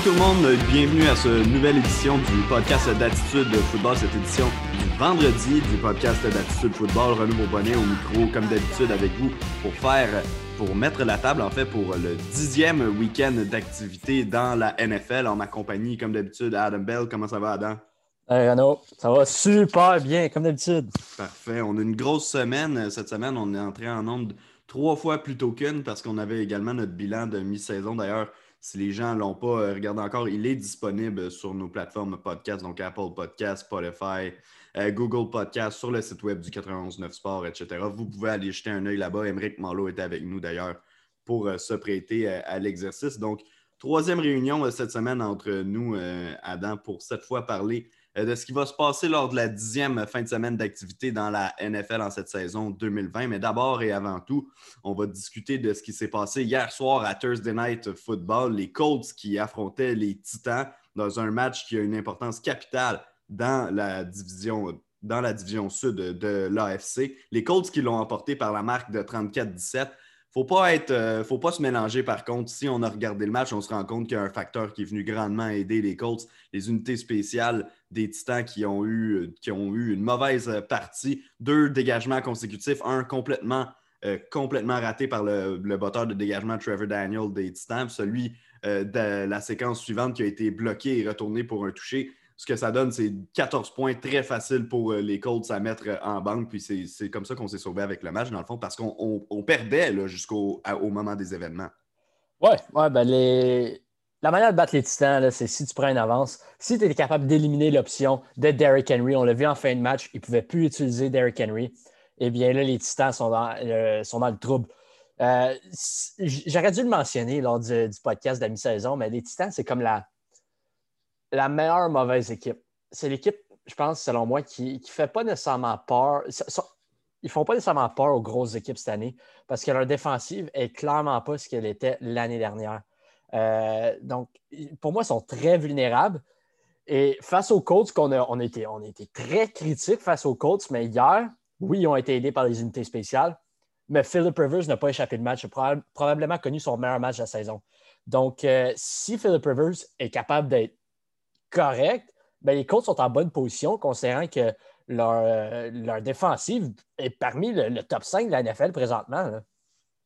Salut tout le monde, bienvenue à cette nouvelle édition du podcast d'Attitude Football, cette édition du vendredi du podcast d'Attitude Football. Renaud Bonnet au micro, comme d'habitude, avec vous pour faire, pour mettre la table en fait pour le dixième week-end d'activité dans la NFL en ma compagnie, comme d'habitude, Adam Bell. Comment ça va, Adam? Hey Renaud, ça va super bien, comme d'habitude. Parfait. On a une grosse semaine. Cette semaine, on est entré en nombre trois fois plus tôt qu'une parce qu'on avait également notre bilan de mi-saison. D'ailleurs, si les gens ne l'ont pas euh, regardé encore, il est disponible sur nos plateformes podcast, donc Apple Podcast, Spotify, euh, Google Podcast, sur le site web du 919 Sport, etc. Vous pouvez aller jeter un œil là-bas. Émeric Marlowe était avec nous d'ailleurs pour euh, se prêter à l'exercice. Donc, troisième réunion cette semaine entre nous, Adam, pour cette fois parler de ce qui va se passer lors de la dixième fin de semaine d'activité dans la NFL en cette saison 2020. Mais d'abord et avant tout, on va discuter de ce qui s'est passé hier soir à Thursday Night Football, les Colts qui affrontaient les Titans dans un match qui a une importance capitale dans la division sud de l'AFC. Les Colts qui l'ont emporté par la marque de 34-17 faut pas être, euh, faut pas se mélanger par contre. Si on a regardé le match, on se rend compte qu'il y a un facteur qui est venu grandement aider les Colts, les unités spéciales des Titans qui ont eu, qui ont eu une mauvaise partie, deux dégagements consécutifs, un complètement, euh, complètement raté par le, le botteur de dégagement Trevor Daniel des Titans, celui euh, de la séquence suivante qui a été bloqué et retourné pour un toucher ce que ça donne, c'est 14 points très faciles pour euh, les Colts à mettre euh, en banque. Puis c'est comme ça qu'on s'est sauvé avec le match, dans le fond, parce qu'on perdait jusqu'au au moment des événements. Oui, ouais, ben les... la manière de battre les Titans, c'est si tu prends une avance, si tu es capable d'éliminer l'option de Derrick Henry, on l'a vu en fin de match, il ne pouvait plus utiliser Derrick Henry, eh bien là, les Titans sont dans, euh, sont dans le trouble. J'aurais dû le mentionner lors du, du podcast de la mi-saison, mais les Titans, c'est comme la, la meilleure mauvaise équipe? C'est l'équipe, je pense, selon moi, qui ne fait pas nécessairement peur. Ils ne font pas nécessairement peur aux grosses équipes cette année parce que leur défensive est clairement pas ce qu'elle était l'année dernière. Euh, donc, pour moi, ils sont très vulnérables. Et face aux Colts, on a, on, été, on très critiques face aux Colts, mais hier, oui, ils ont été aidés par les unités spéciales, mais Philip Rivers n'a pas échappé le match. Il a probablement connu son meilleur match de la saison. Donc, euh, si Philip Rivers est capable d'être correct, ben, les Colts sont en bonne position, considérant que leur, euh, leur défensive est parmi le, top 5 de la NFL présentement.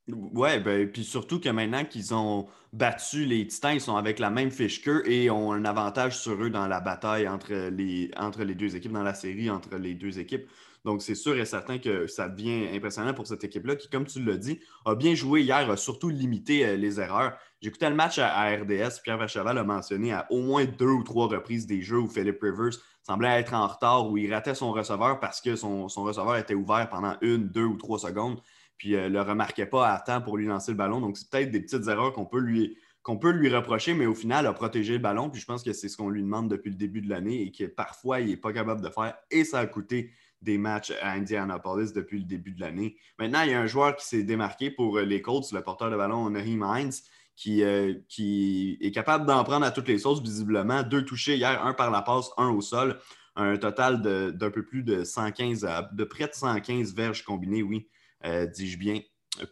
Oui, ben, puis surtout que maintenant qu'ils ont battu les Titans, ils sont avec la même fiche qu'eux et ont un avantage sur eux dans la bataille entre les, entre les deux équipes, dans la série entre les deux équipes. Donc, c'est sûr et certain que ça devient impressionnant pour cette équipe-là qui, comme tu l'as dit, a bien joué hier, a surtout limité euh, les erreurs. J'écoutais le match à, RDS, Pierre Vacheval a mentionné à au moins deux ou trois reprises des jeux où Philip Rivers semblait être en retard, où il ratait son receveur parce que son, receveur était ouvert pendant une, deux ou trois secondes, puis ne euh, le remarquait pas à temps pour lui lancer le ballon. Donc, c'est peut-être des petites erreurs qu'on peut lui qu'on peut lui reprocher, mais au final, a protégé le ballon. Puis je pense que c'est ce qu'on lui demande depuis le début de l'année et que parfois, il n'est pas capable de faire. Et ça a coûté des matchs à Indianapolis depuis le début de l'année. Maintenant, il y a un joueur qui s'est démarqué pour euh, les Colts, le porteur de ballon, Naheem Hines, qui, euh, qui est capable d'en prendre à toutes les sauces, visiblement. Deux touchés hier, un par la passe, un au sol. Un total d'un peu plus de 115, de près de 115 verges combinées, oui, euh, dis-je bien,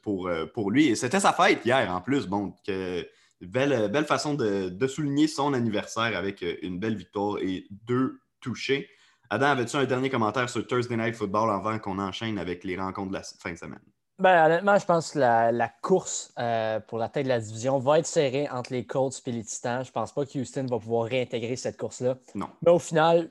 pour, lui. Et c'était sa fête hier, en plus. Bon, belle, façon de souligner son anniversaire avec une belle victoire et deux touchés. Adam, avais-tu un dernier commentaire sur Thursday Night Football avant qu'on enchaîne avec les rencontres de la fin de semaine? Ben, honnêtement, je pense que la, course euh, pour la tête de la division va être serrée entre les Colts et les Titans. Je ne pense pas que Houston va pouvoir réintégrer cette course-là. Non. Mais au final,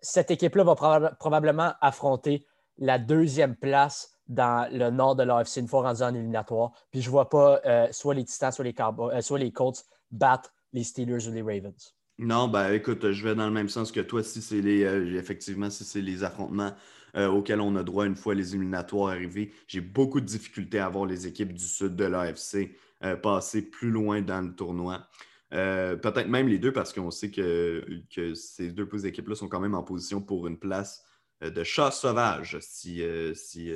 cette équipe-là va probablement affronter la deuxième place dans le nord de l'AFC une fois rendu en éliminatoire. Puis je ne vois pas euh, soit les Titans, soit les, euh, soit les Colts battre les Steelers ou les Ravens. Non, ben écoute, je vais dans le même sens que toi. Si c'est les, euh, effectivement, si c'est les affrontements euh, auxquels on a droit une fois les éliminatoires arrivés, j'ai beaucoup de difficultés à voir les équipes du sud de l'AFC euh, passer plus loin dans le tournoi. Peut-être même les deux parce qu'on sait que, que ces deux équipes-là sont quand même en position pour une place de chat sauvage, si, si,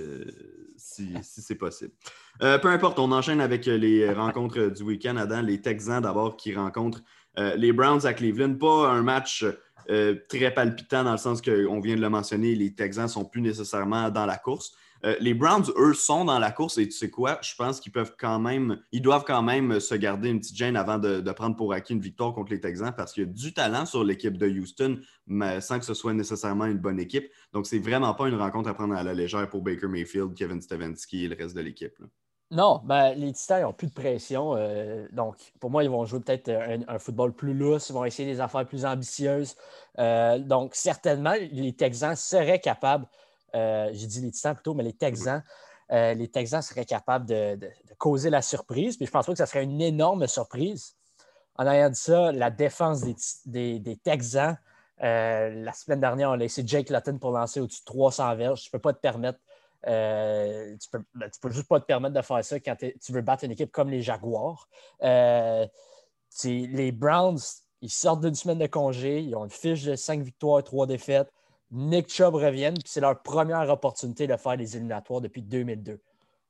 si, si c'est possible. peu importe, on enchaîne avec les rencontres du week-end. Adam, les Texans d'abord qui rencontrent euh, les Browns à Cleveland, pas un match euh, très palpitant dans le sens qu'on vient de le mentionner, les Texans ne sont plus nécessairement dans la course. Euh, les Browns, eux, sont dans la course et tu sais quoi? Je pense qu'ils peuvent quand même, ils doivent quand même se garder une petite gêne avant de, prendre pour acquis une victoire contre les Texans parce qu'il y a du talent sur l'équipe de Houston, mais sans que ce soit nécessairement une bonne équipe. Donc, c'est vraiment pas une rencontre à prendre à la légère pour Baker Mayfield, Kevin Stefanski et le reste de l'équipe. Non, ben, les Titans n'ont plus de pression. Euh, donc, pour moi, ils vont jouer peut-être un, football plus lousse. Ils vont essayer des affaires plus ambitieuses. Euh, donc, certainement, les Texans seraient capables, euh, j'ai dit les Titans plutôt, mais les Texans, les Texans seraient capables de, causer la surprise. Puis je pense pas que ça serait une énorme surprise. En ayant dit ça, la défense des, Texans, la semaine dernière, on a laissé Jake Lutton pour lancer au-dessus de 300 verges. Je ne peux pas te permettre euh, tu ne peux, ben, peux, juste pas te permettre de faire ça quand tu veux battre une équipe comme les Jaguars. Euh, les Browns, ils sortent d'une semaine de congé, ils ont une fiche de 5 victoires, 3 défaites. Nick Chubb reviennent, puis c'est leur première opportunité de faire les éliminatoires depuis 2002.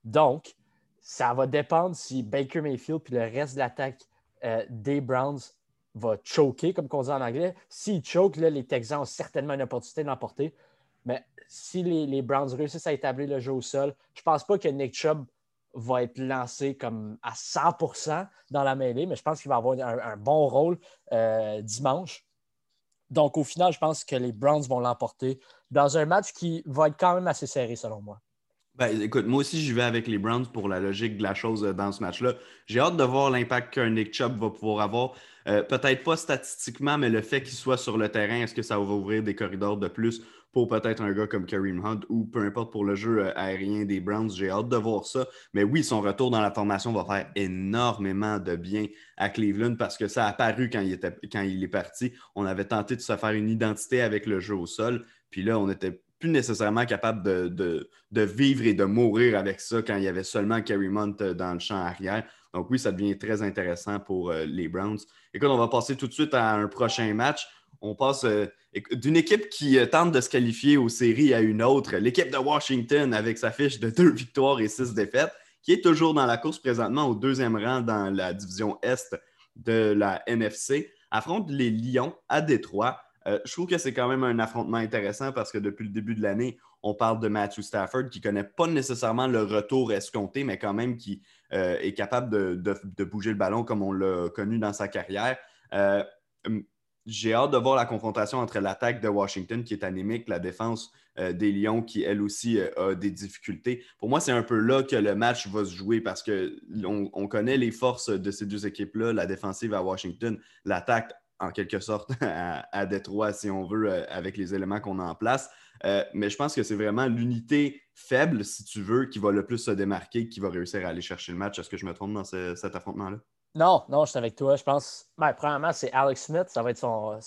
Donc, ça va dépendre si Baker Mayfield puis le reste de l'attaque euh, des Browns va choquer, comme on dit en anglais. S'ils choke, les Texans ont certainement une opportunité de l'emporter. Mais si les, Browns réussissent à établir le jeu au sol, je ne pense pas que Nick Chubb va être lancé comme à 100% dans la mêlée, mais je pense qu'il va avoir un, bon rôle euh, dimanche. Donc, au final, je pense que les Browns vont l'emporter dans un match qui va être quand même assez serré, selon moi. Ben, écoute, moi aussi, j'y vais avec les Browns pour la logique de la chose euh, dans ce match-là. J'ai hâte de voir l'impact qu'un Nick Chubb va pouvoir avoir. Euh, peut-être pas statistiquement, mais le fait qu'il soit sur le terrain, est-ce que ça va ouvrir des corridors de plus pour peut-être un gars comme Kareem Hunt ou peu importe pour le jeu euh, aérien des Browns. J'ai hâte de voir ça. Mais oui, son retour dans la formation va faire énormément de bien à Cleveland parce que ça a apparu quand il, est parti. On avait tenté de se faire une identité avec le jeu au sol. Puis là, on n'était plus nécessairement capable de, vivre et de mourir avec ça quand il y avait seulement Kareem Hunt euh, dans le champ arrière. Donc oui, ça devient très intéressant pour euh, les Browns. Écoute, on va passer tout de suite à un prochain match. On passe d'une équipe qui euh, tente de se qualifier aux séries à une autre, l'équipe de Washington avec sa fiche de deux victoires et six défaites, qui est toujours dans la course présentement au deuxième rang dans la division Est de la NFC, affronte les Lions à Détroit. Euh, je trouve que c'est quand même un affrontement intéressant parce que depuis le début de l'année, on parle de Matthew Stafford qui ne connaît pas nécessairement le retour escompté, mais quand même qui euh, est capable de, bouger le ballon comme on l'a connu dans sa carrière j'ai hâte de voir la confrontation entre l'attaque de Washington qui est anémique, la défense euh, des Lions qui, elle aussi, euh, a des difficultés. Pour moi, c'est un peu là que le match va se jouer parce qu'on on connaît les forces de ces deux équipes-là, la défensive à Washington, l'attaque en quelque sorte à, Détroit, si on veut, euh, avec les éléments qu'on a en place. mais je pense que c'est vraiment l'unité faible, si tu veux, qui va le plus se démarquer, qui va réussir à aller chercher le match. Est-ce que je me trompe dans cet affrontement-là? Non, non, je suis avec toi. Je pense, ben, premièrement, c'est Alex Smith. Ça va être son,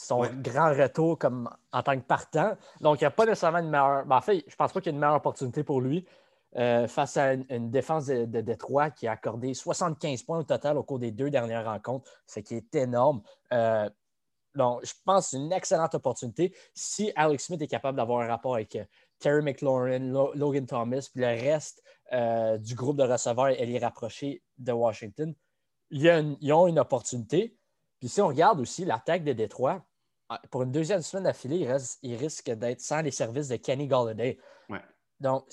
grand retour comme, en tant que partant. Donc, il n'y a pas nécessairement une meilleure. Ben, en fait, je ne pense pas qu'il y ait une meilleure opportunité pour lui euh, face à une, défense de, Détroit qui a accordé 75 points au total au cours des deux dernières rencontres, ce qui est énorme. Euh, donc, je pense que c'est une excellente opportunité. Si Alex Smith est capable d'avoir un rapport avec euh, Terry McLaurin, Logan Thomas, puis le reste du groupe de receveurs et les rapprocher de Washington, ils ont une opportunité. Puis si on regarde aussi l'attaque de Détroit, ah, pour une deuxième semaine d'affilée, il, risque d'être sans les services de Kenny Galladay. Donc,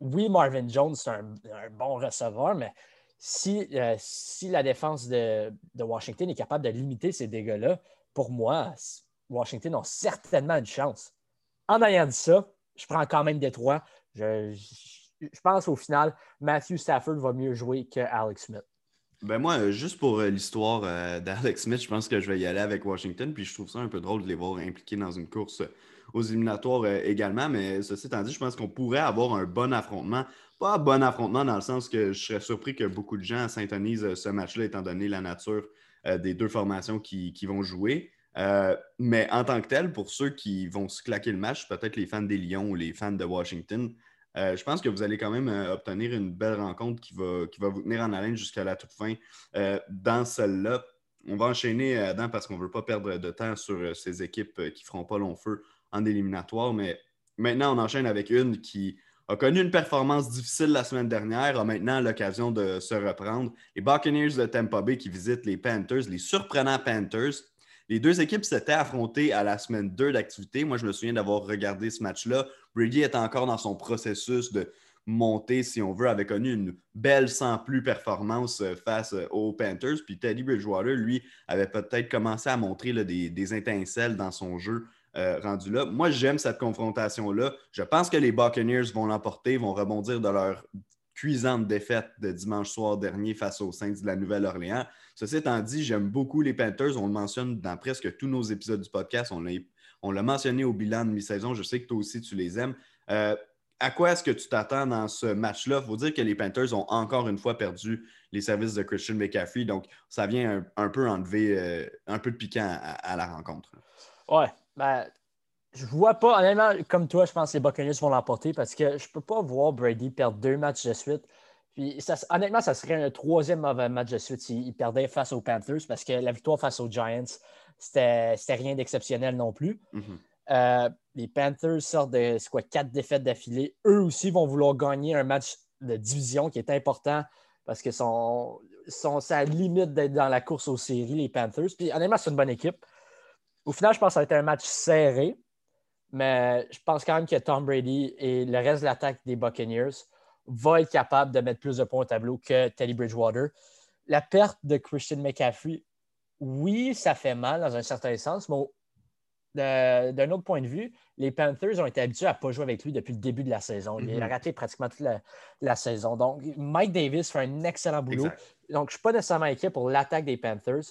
oui, Marvin Jones, c'est un, bon receveur, mais si, euh, si la défense de, Washington est capable de limiter ces dégâts-là, pour moi, Washington a certainement une chance. En ayant dit ça, je prends quand même Détroit. Je, je pense au final, Matthew Stafford va mieux jouer que Alex Smith. Ben moi, euh, juste pour euh, l'histoire euh, d'Alex Smith, je pense que je vais y aller avec Washington. Puis je trouve ça un peu drôle de les voir impliqués dans une course aux éliminatoires également. Mais ceci étant dit, je pense qu'on pourrait avoir un bon affrontement. Pas un bon affrontement dans le sens que je serais surpris que beaucoup de gens s'intonisent ce match-là, étant donné la nature des deux formations qui, vont jouer. mais en tant que tel, pour ceux qui vont se claquer le match, peut-être les fans des Lions ou les fans de Washington, euh, je pense que vous allez quand même euh, obtenir une belle rencontre qui va, qui va vous tenir en haleine jusqu'à la toute fin. Euh, dans celle-là, on va enchaîner, Adam, parce qu'on ne veut pas perdre de temps sur ces équipes qui ne feront pas long feu en éliminatoire. Mais maintenant, on enchaîne avec une qui a connu une performance difficile la semaine dernière, a maintenant l'occasion de se reprendre. Les Buccaneers de Tampa Bay qui visitent les Panthers, les surprenants Panthers. Les deux équipes s'étaient affrontées à la semaine 2 d'activité. Moi, je me souviens d'avoir regardé ce match-là. Brady est encore dans son processus de, montée, si on veut, avait connu une belle sans plus performance euh, face euh, aux Panthers. Puis Teddy Bridgewater, lui, avait peut-être commencé à montrer des, des, étincelles dans son jeu euh, rendu là. Moi, j'aime cette confrontation-là. Je pense que les Buccaneers vont l'emporter, vont rebondir de leur cuisante défaite de dimanche soir dernier face aux Saints de la Nouvelle-Orléans. Ceci étant dit, j'aime beaucoup les Panthers. On le mentionne dans presque tous nos épisodes du podcast. On l'a mentionné au bilan de mi-saison. Je sais que toi aussi, tu les aimes. Euh, à quoi est-ce que tu t'attends dans ce match-là? Il faut dire que les Panthers ont encore une fois perdu les services de Christian McCaffrey. Donc, ça vient un, peu enlever euh, un peu de piquant à, la rencontre. Ouais. Ben, je vois pas, honnêtement, comme toi, je pense que les Buccaneers vont l'emporter parce que je peux pas voir Brady perdre deux matchs de suite. Puis, honnêtement, ça serait un troisième mauvais match de suite s'il perdait face aux Panthers parce que la victoire face aux Giants, c'était rien d'exceptionnel non plus. Mm-hmm. Euh, les Panthers sortent de quoi, quatre défaites d'affilée. Eux aussi vont vouloir gagner un match de division qui est important parce qu'ils sont, sont à la limite d'être dans la course aux séries, les Panthers. Puis honnêtement, c'est une bonne équipe. Au final, je pense que ça va être un match serré, mais je pense quand même que Tom Brady et le reste de l'attaque des Buccaneers vont être capables de mettre plus de points au tableau que Teddy Bridgewater. La perte de Christian McCaffrey, oui, ça fait mal dans un certain sens, mais d'un autre point de vue, les Panthers ont été habitués à ne pas jouer avec lui depuis le début de la saison. Il a mhm. raté pratiquement toute la, saison. Donc, Mike Davis fait un excellent boulot. Donc, je ne suis pas nécessairement inquiet pour l'attaque des Panthers.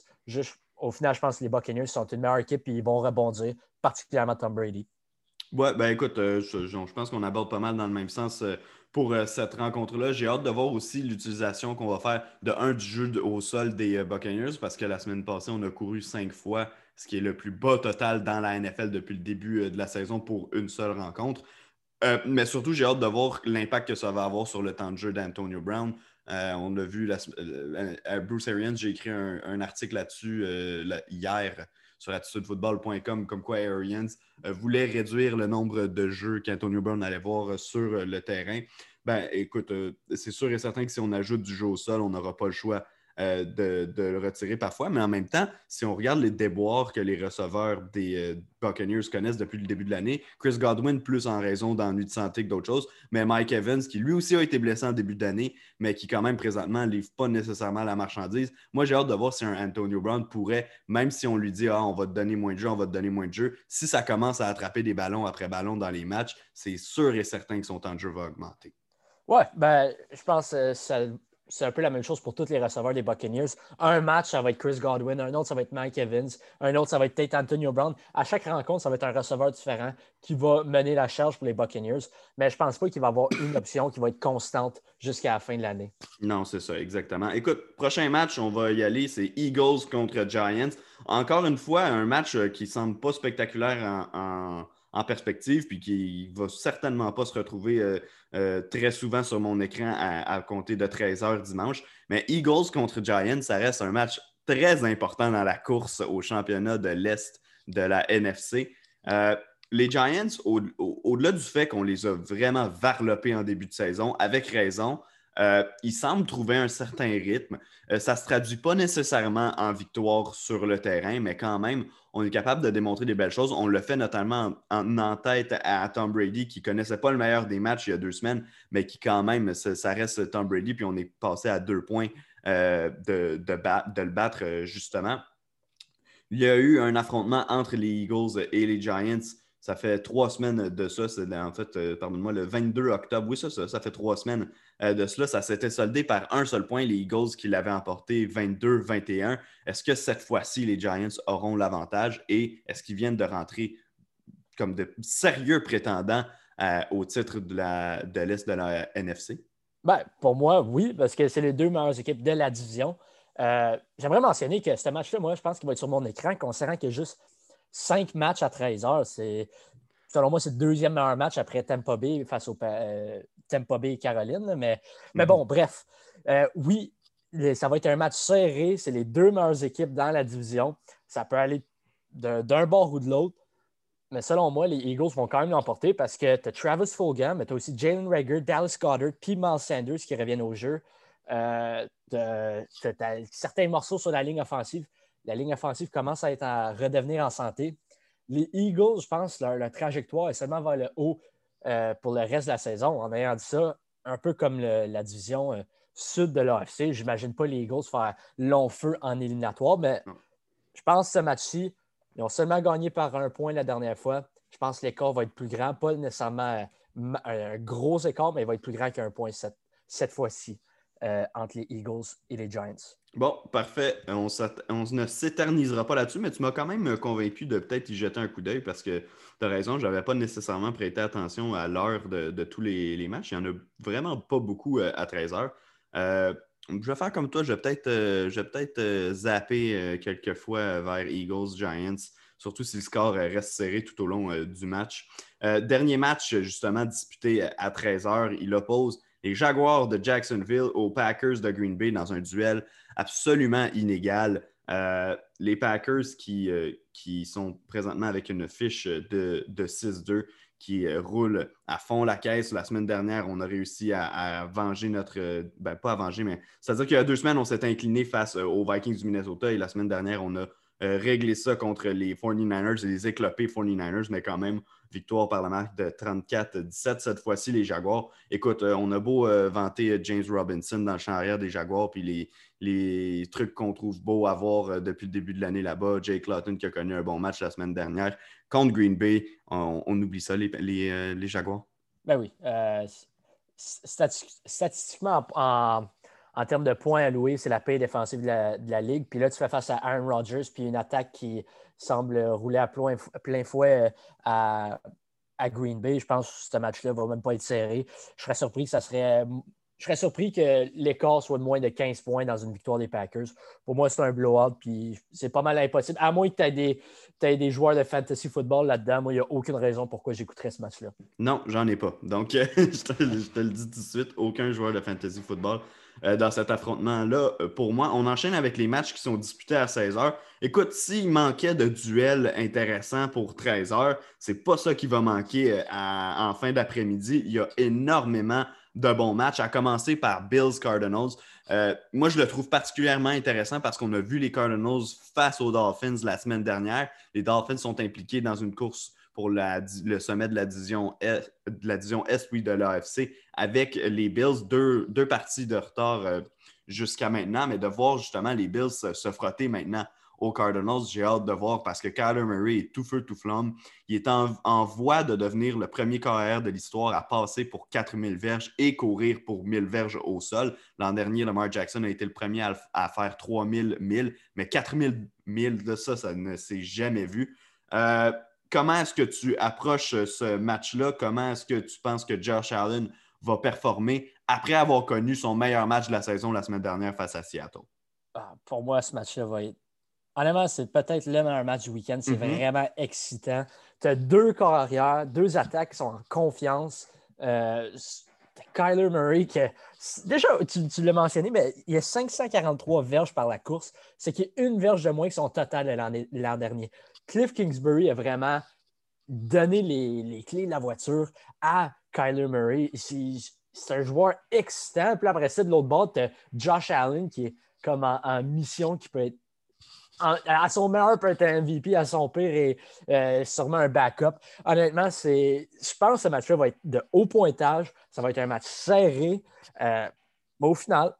au final, je pense que les Buccaneers sont une meilleure équipe et ils vont rebondir, particulièrement Tom Brady. Ouais, ben écoute, euh, je, pense qu'on aborde pas mal dans le même sens euh, pour euh, cette rencontre-là. J'ai hâte de voir aussi l'utilisation qu'on va faire de un du jeu au sol des Buccaneers parce que la semaine passée, on a couru cinq fois ce qui est le plus bas total dans la NFL depuis le début de la saison pour une seule rencontre. Mais surtout, j'ai hâte de voir l'impact que ça va avoir sur le temps de jeu d'Antonio Brown. On l'a vu à Bruce Arians, j'ai écrit un, article là-dessus hier sur attitudefootball.com, comme quoi Arians voulait réduire le nombre de jeux qu'Antonio Brown allait voir sur le terrain. Ben, écoute, c'est sûr et certain que si on ajoute du jeu au sol, on n'aura pas le choix euh, de, le retirer parfois. Mais en même temps, si on regarde les déboires que les receveurs des euh, Buccaneers connaissent depuis le début de l'année, Chris Godwin plus en raison d'ennuis de santé que d'autres choses, mais Mike Evans qui lui aussi a été blessé en début d'année, mais qui quand même présentement ne livre pas nécessairement la marchandise. Moi, j'ai hâte de voir si un Antonio Brown pourrait, même si on lui dit ah, on va te donner moins de jeu, on va te donner moins de jeu, si ça commence à attraper des ballons après ballon dans les matchs, c'est sûr et certain que son temps de jeu va augmenter. Ouais, ben, je pense que ça c'est un peu la même chose pour tous les receveurs des Buccaneers. Un match, ça va être Chris Godwin, un autre, ça va être Mike Evans, un autre, ça va être Tate Antonio Brown. À chaque rencontre, ça va être un receveur différent qui va mener la charge pour les Buccaneers. Mais je ne pense pas qu'il va y avoir une option qui va être constante jusqu'à la fin de l'année. Non, c'est ça, exactement. Écoute, prochain match, on va y aller, c'est Eagles contre Giants. Encore une fois, un match euh, qui semble pas spectaculaire en perspective, puis qui ne va certainement pas se retrouver euh, euh, très souvent sur mon écran à, compter de 13 h dimanche. Mais Eagles contre Giants, ça reste un match très important dans la course au championnat de l'Est de la NFC. Euh, les Giants, au-delà du fait qu'on les a vraiment varlopés en début de saison, avec raison, ils semblent trouver un certain rythme. Ça ne se traduit pas nécessairement en victoire sur le terrain, mais quand même, on est capable de démontrer des belles choses. On le fait notamment en, tête à Tom Brady, qui ne connaissait pas le meilleur des matchs il y a deux semaines, mais qui quand même, ça, reste Tom Brady, puis on est passé à deux points euh, de, de, le battre justement. Il y a eu un affrontement entre les Eagles et les Giants ça fait trois semaines de ça. C'est en fait, euh, pardonne-moi, le 22 octobre. Oui, ça, ça, fait trois semaines euh, de cela. Ça s'était soldé par un seul point, les Eagles qui l'avaient emporté 22-21. Est-ce que cette fois-ci, les Giants auront l'avantage et est-ce qu'ils viennent de rentrer comme de sérieux prétendants euh, au titre de l'Est de, de la NFC? Ben, pour moi, oui, parce que c'est les deux meilleures équipes de la division. J'aimerais mentionner que ce match-là, moi, je pense qu'il va être sur mon écran, considérant qu'il y a juste cinq matchs à 13 heures. C'est, selon moi, c'est le deuxième meilleur match après Tampa Bay face au euh, Tampa Bay et Caroline. Mais, mais mhm. bon, bref. Euh, oui, ça va être un match serré. C'est les deux meilleures équipes dans la division. Ça peut aller d'un bord ou de l'autre. Mais selon moi, les Eagles vont quand même l'emporter parce que tu as Travis Fulgham, mais tu as aussi Jalen Rager, Dallas Goddard, puis Miles Sanders qui reviennent au jeu. Euh, tu as certains morceaux sur la ligne offensive la ligne offensive commence à, être à redevenir en santé. Les Eagles, je pense, leur, trajectoire est seulement vers le haut euh, pour le reste de la saison. En ayant dit ça, un peu comme la division euh, sud de l'AFC. J'imagine pas les Eagles faire long feu en éliminatoire, mais je pense que ce match-ci, ils ont seulement gagné par un point la dernière fois. Je pense que l'écart va être plus grand, pas nécessairement un gros écart, mais il va être plus grand qu'un point cette, fois-ci euh, entre les Eagles et les Giants. Bon, parfait. On, ne s'éternisera pas là-dessus, mais tu m'as quand même convaincu de peut-être y jeter un coup d'œil parce que tu as raison, je n'avais pas nécessairement prêté attention à l'heure de, tous les, matchs. Il n'y en a vraiment pas beaucoup euh, à 13 heures. Euh, je vais faire comme toi, je vais peut-être peut zapper quelques fois vers Eagles, Giants surtout si le score euh, reste serré tout au long euh, du match. Euh, dernier match, justement, disputé à 13h, il oppose les Jaguars de Jacksonville aux Packers de Green Bay dans un duel absolument inégal. les Packers qui, qui, sont présentement avec une fiche de, 6-2 qui roule à fond la caisse. La semaine dernière, on a réussi à, venger notre. Ben, pas à venger, mais c'est-à-dire qu'il y a deux semaines, on s'est incliné face aux Vikings du Minnesota et la semaine dernière, on a euh, régler ça contre les 49ers et les éclopés 49ers, mais quand même, victoire par la marque de 34-17 cette fois-ci, les Jaguars. Écoute, euh, on a beau euh, vanter James Robinson dans le champ arrière des Jaguars, puis les, les trucs qu'on trouve beaux à voir depuis le début de l'année là-bas. Jake Lawton qui a connu un bon match la semaine dernière contre Green Bay. On, oublie ça, les, les, Jaguars. Ben oui. statistiquement, en, en termes de points alloués, c'est la paix défensive de la, Ligue. Puis là, tu fais face à Aaron Rodgers, puis une attaque qui semble rouler à plein, plein fouet euh, à, Green Bay. Je pense que ce match-là ne va même pas être serré. Je serais surpris que ça serait. Je serais surpris que l'écart soit de moins de 15 points dans une victoire des Packers. Pour moi, c'est un blowout, puis c'est pas mal impossible. À moins que tu aies des, des joueurs de fantasy football là-dedans, moi, il n'y a aucune raison pourquoi j'écouterais ce match-là. Non, j'en ai pas. Donc, je, te, le dis tout de suite, aucun joueur de fantasy football dans cet affrontement-là. Euh, pour moi, on enchaîne avec les matchs qui sont disputés à 16 h. Écoute, s'il manquait de duels intéressants pour 13 h, c'est pas ça qui va manquer euh, en fin d'après-midi. Il y a énormément de bons matchs, à commencer par Bills Cardinals. moi, je le trouve particulièrement intéressant parce qu'on a vu les Cardinals face aux Dolphins la semaine dernière. Les Dolphins sont impliqués dans une course pour le sommet de la division Est, de la division Est de l'AFC avec les Bills, deux, deux parties de retard euh, jusqu'à maintenant, mais de voir justement les Bills se, frotter maintenant aux Cardinals, j'ai hâte de voir parce que Kyler Murray est tout feu, tout flamme. Il est en, voie de devenir le premier carrière de l'histoire à passer pour 4000 verges et courir pour 1000 verges au sol. L'an dernier, Lamar Jackson a été le premier à, à faire 3000 1000, mais 4000 1000 de ça, ça ne s'est jamais vu. Euh, comment est-ce que tu approches euh, ce match-là? Comment est-ce que tu penses que Josh Allen va performer après avoir connu son meilleur match de la saison la semaine dernière face à Seattle? Ah, pour moi, ce match-là va être. Honnêtement, c'est peut-être le meilleur match du week-end. C'est mm-hmm. vraiment excitant. Tu as deux corps arrière, deux attaques qui sont en confiance. Euh, Kyler Murray, qui déjà, tu, l'as mentionné, mais il y a 543 verges par la course. C'est qu'il y a une verge de moins que son total l'an dernier. Cliff Kingsbury a vraiment donné les, clés de la voiture à Kyler Murray. C'est un joueur excitant. Puis après ça, de l'autre bord, tu Josh Allen qui est comme en, mission, qui peut être à son meilleur peut être un MVP, à son pire et euh, sûrement un backup. Honnêtement, je pense que ce match-là va être de haut pointage. Ça va être un match serré. Euh, mais au final,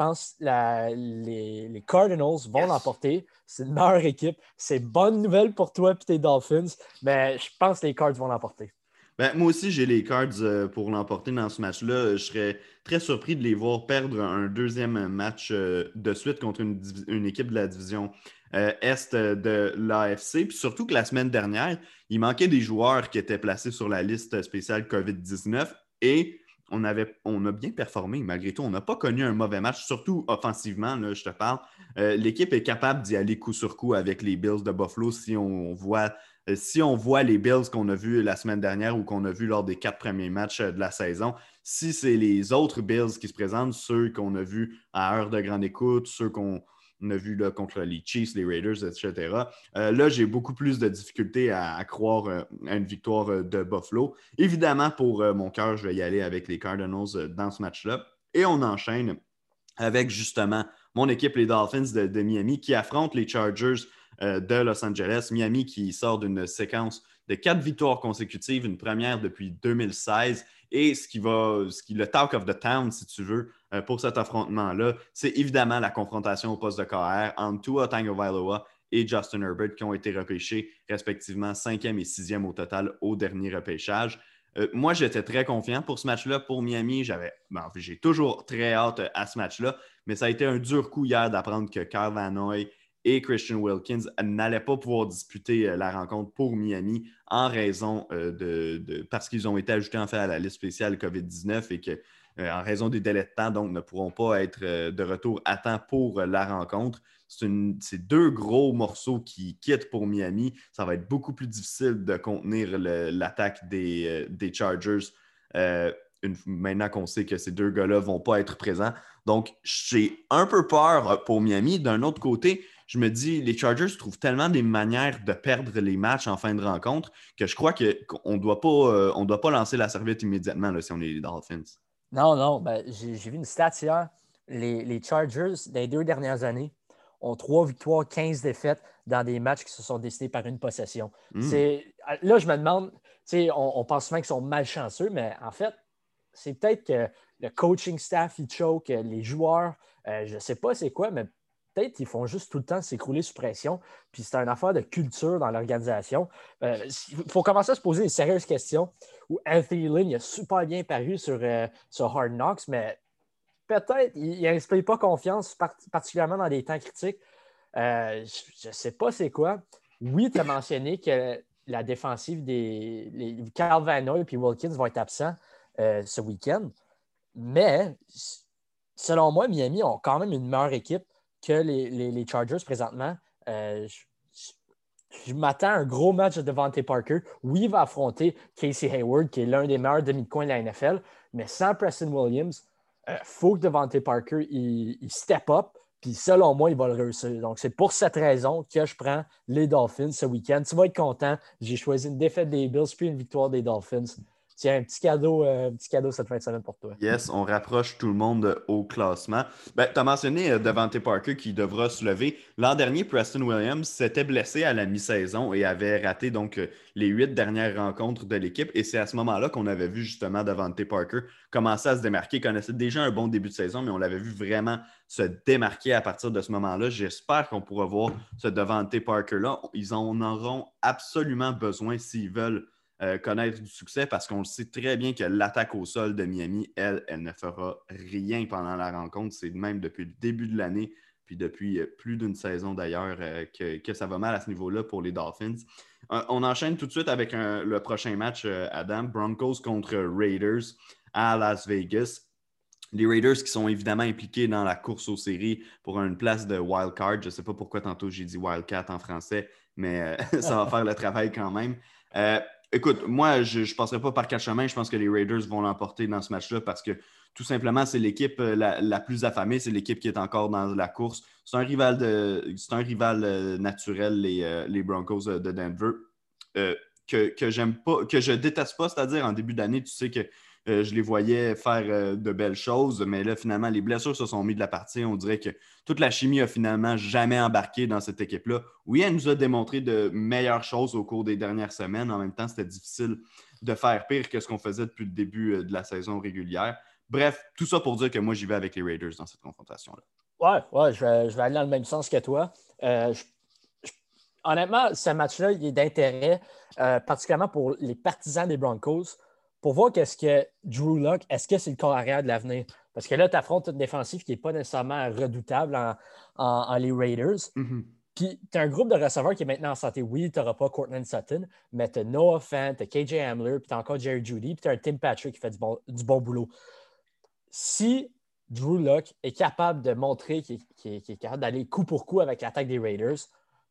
pense que les, Cardinals vont l'emporter. C'est une meilleure équipe. C'est bonne nouvelle pour toi et tes Dolphins, mais je pense que les Cards vont l'emporter. Ben, moi aussi, j'ai les Cards euh, pour l'emporter dans ce match-là. Je serais très surpris de les voir perdre un deuxième match euh, de suite contre une, équipe de la division euh, Est de l'AFC. Puis surtout que la semaine dernière, il manquait des joueurs qui étaient placés sur la liste spéciale COVID-19 et on, a bien performé malgré tout. On n'a pas connu un mauvais match, surtout offensivement, je te parle. Euh, l'équipe est capable d'y aller coup sur coup avec les Bills de Buffalo si on voit, euh, si on voit les Bills qu'on a vus la semaine dernière ou qu'on a vus lors des quatre premiers matchs euh, de la saison. Si c'est les autres Bills qui se présentent, ceux qu'on a vus à heure de grande écoute, ceux qu'on on a vu là, contre les Chiefs, les Raiders, etc. Euh, là, j'ai beaucoup plus de difficultés à, croire euh, à une victoire euh, de Buffalo. Évidemment, pour mon cœur, je vais y aller avec les Cardinals dans ce match-là. Et on enchaîne avec justement mon équipe, les Dolphins de, Miami, qui affrontent les Chargers de Los Angeles. Miami qui sort d'une séquence de quatre victoires consécutives, une première depuis 2016 Et ce qui va, ce qui, le talk of the town, si tu veux, euh, pour cet affrontement-là, c'est évidemment la confrontation au poste de KR entre Tua Tagovailoa et Justin Herbert qui ont été repêchés respectivement 5e et 6e au total au dernier repêchage. Euh, moi, j'étais très confiant pour ce match-là. Pour Miami, j'avais, ben, j'ai toujours très hâte à ce match-là, mais ça a été un dur coup hier d'apprendre que Carl Van et Christian Wilkins n'allaient pas pouvoir disputer euh, la rencontre pour Miami en raison euh, de, parce qu'ils ont été ajoutés en fait à la liste spéciale COVID-19 et que en raison des délais de temps, donc ne pourront pas être de retour à temps pour la rencontre. C'est deux gros morceaux qui quittent pour Miami. Ça va être beaucoup plus difficile de contenir l'attaque des, euh, Chargers euh, maintenant qu'on sait que ces deux gars-là ne vont pas être présents. Donc, j'ai un peu peur pour Miami. D'un autre côté, je me dis, les Chargers trouvent tellement des manières de perdre les matchs en fin de rencontre que je crois qu'on ne doit, pas, euh, doit pas lancer la serviette immédiatement là, si on est les Dolphins. Non, non. Ben, j'ai vu une stat hier. Les, les Chargers, les deux dernières années, ont trois victoires, 15 défaites dans des matchs qui se sont décidés par une possession. Hmm. Là, je me demande, on, on pense souvent qu'ils sont malchanceux, mais en fait, c'est peut-être que le coaching staff, il choke, les joueurs, euh, je ne sais pas c'est quoi, mais peut-être qu'ils font juste tout le temps s'écrouler sous pression. Puis c'est une affaire de culture dans l'organisation. Euh, il faut commencer à se poser des sérieuses questions. Anthony Lynn a super bien paru sur, euh, sur Hard Knocks, mais peut-être, il n'inspire pas confiance, particulièrement dans des temps critiques. Euh, je ne sais pas c'est quoi. Oui, tu as mentionné que la défensive des les, Carl Van et Wilkins vont être absents ce week-end. Mais selon moi, Miami ont quand même une meilleure équipe que les, Chargers présentement. Euh, je, m'attends à un gros match de Devante Parker. Oui, il va affronter Casey Hayward, qui est l'un des meilleurs demi-coins de la NFL, mais sans Preston Williams, il euh, faut que Devante Parker il, step up. Puis selon moi, il va le réussir. Donc, c'est pour cette raison que je prends les Dolphins ce week-end. Tu vas être content. J'ai choisi une défaite des Bills puis une victoire des Dolphins. Tiens, un petit cadeau, euh, un petit cadeau cette fin de semaine pour toi. Yes, on rapproche tout le monde au classement. Ben, tu as mentionné euh, Devante Parker qui devra se lever. L'an dernier, Preston Williams s'était blessé à la mi-saison et avait raté donc euh, les huit dernières rencontres de l'équipe. Et c'est à ce moment-là qu'on avait vu justement Devante Parker commencer à se démarquer. Il connaissait déjà un bon début de saison, mais on l'avait vu vraiment se démarquer à partir de ce moment-là. J'espère qu'on pourra voir ce Devante Parker-là. Ils en auront absolument besoin s'ils veulent euh, connaître du succès parce qu'on le sait très bien que l'attaque au sol de Miami, elle, elle ne fera rien pendant la rencontre. C'est même depuis le début de l'année, puis depuis euh, plus d'une saison d'ailleurs, euh, que, ça va mal à ce niveau-là pour les Dolphins. on enchaîne tout de suite avec le prochain match, Adam, Broncos contre Raiders à Las Vegas. Les Raiders qui sont évidemment impliqués dans la course aux séries pour une place de wild card. Je ne sais pas pourquoi tantôt j'ai dit wildcat en français, mais ça va faire le travail quand même. Écoute, moi, je ne passerai pas par quatre chemins. Je pense que les Raiders vont l'emporter dans ce match-là parce que tout simplement, c'est l'équipe euh, la, plus affamée. C'est l'équipe qui est encore dans la course. C'est un rival, de, un rival euh, naturel, les, euh, Broncos de Denver, que, que j'aime pas, que je déteste pas. C'est-à-dire, en début d'année, tu sais que euh, je les voyais faire euh, de belles choses, mais là, finalement, les blessures se sont mis de la partie. On dirait que toute la chimie a finalement jamais embarqué dans cette équipe-là. Oui, elle nous a démontré de meilleures choses au cours des dernières semaines. En même temps, c'était difficile de faire pire que ce qu'on faisait depuis le début euh, de la saison régulière. Bref, tout ça pour dire que moi, j'y vais avec les Raiders dans cette confrontation-là. Ouais, ouais, je vais, aller dans le même sens que toi. honnêtement, ce match-là, il est d'intérêt, particulièrement pour les partisans des Broncos pour voir qu'est-ce que Drew Luck, est-ce que c'est le corps arrière de l'avenir? Parce que là, tu affrontes une défensive qui n'est pas nécessairement redoutable en, les Raiders. Mm-hmm. Puis, tu as un groupe de receveurs qui est maintenant en santé. Oui, tu n'auras pas Courtland Sutton, mais tu as Noah Fant, tu as KJ Hamler, puis tu as encore Jerry Judy, puis tu as un Tim Patrick qui fait du bon, du bon boulot. Si Drew Luck est capable de montrer qu'il est capable d'aller coup pour coup avec l'attaque des Raiders,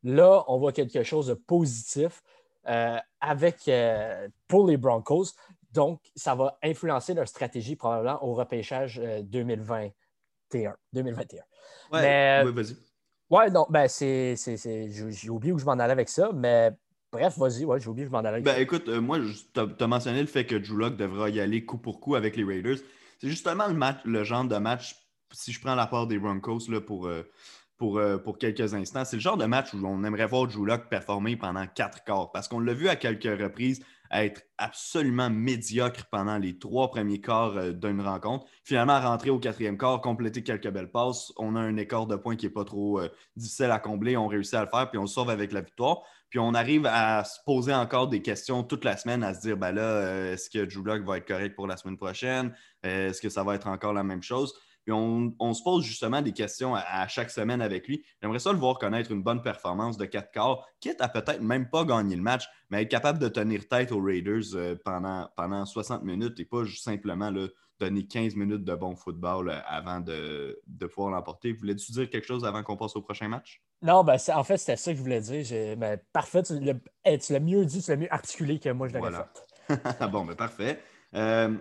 là, on voit quelque chose de positif. Euh, avec, euh, pour les Broncos. Donc, ça va influencer leur stratégie probablement au repêchage 2021. Euh, 2021. Ouais, oui, vas-y. Ouais, non, ben c'est. J'ai oublié où je m'en allais avec ça, mais bref, vas-y, ouais, j'ai oublié où je m'en allais avec ben, Écoute, euh, moi, tu as, mentionné le fait que Drew Locke devra y aller coup pour coup avec les Raiders. C'est justement le, match, le genre de match, si je prends la part des Broncos là, pour, euh, pour, pour quelques instants, c'est le genre de match où on aimerait voir Drew Locke performer pendant quatre quarts. Parce qu'on l'a vu à quelques reprises à être absolument médiocre pendant les trois premiers quarts euh, d'une rencontre. Finalement, rentrer au quatrième quart, compléter quelques belles passes. On a un écart de points qui n'est pas trop euh, difficile à combler. On réussit à le faire, puis on sauve avec la victoire. Puis on arrive à se poser encore des questions toute la semaine, à se dire ben là, euh, est-ce que Drew va être correct pour la semaine prochaine? Est-ce que ça va être encore la même chose? Puis on, se pose justement des questions à, chaque semaine avec lui. J'aimerais ça le voir connaître une bonne performance de 4 quarts, quitte à peut-être même pas gagner le match, mais être capable de tenir tête aux Raiders euh, pendant, pendant 60 minutes et pas juste simplement donner 15 minutes de bon football euh, avant de, pouvoir l'emporter. Voulais-tu dire quelque chose avant qu'on passe au prochain match? Non, ben, en fait, c'était ça que je voulais dire. Ben, parfait, tu l'as mieux dit, tu l'as mieux articulé que moi je l'avais fait. bon, ben, parfait. Euh,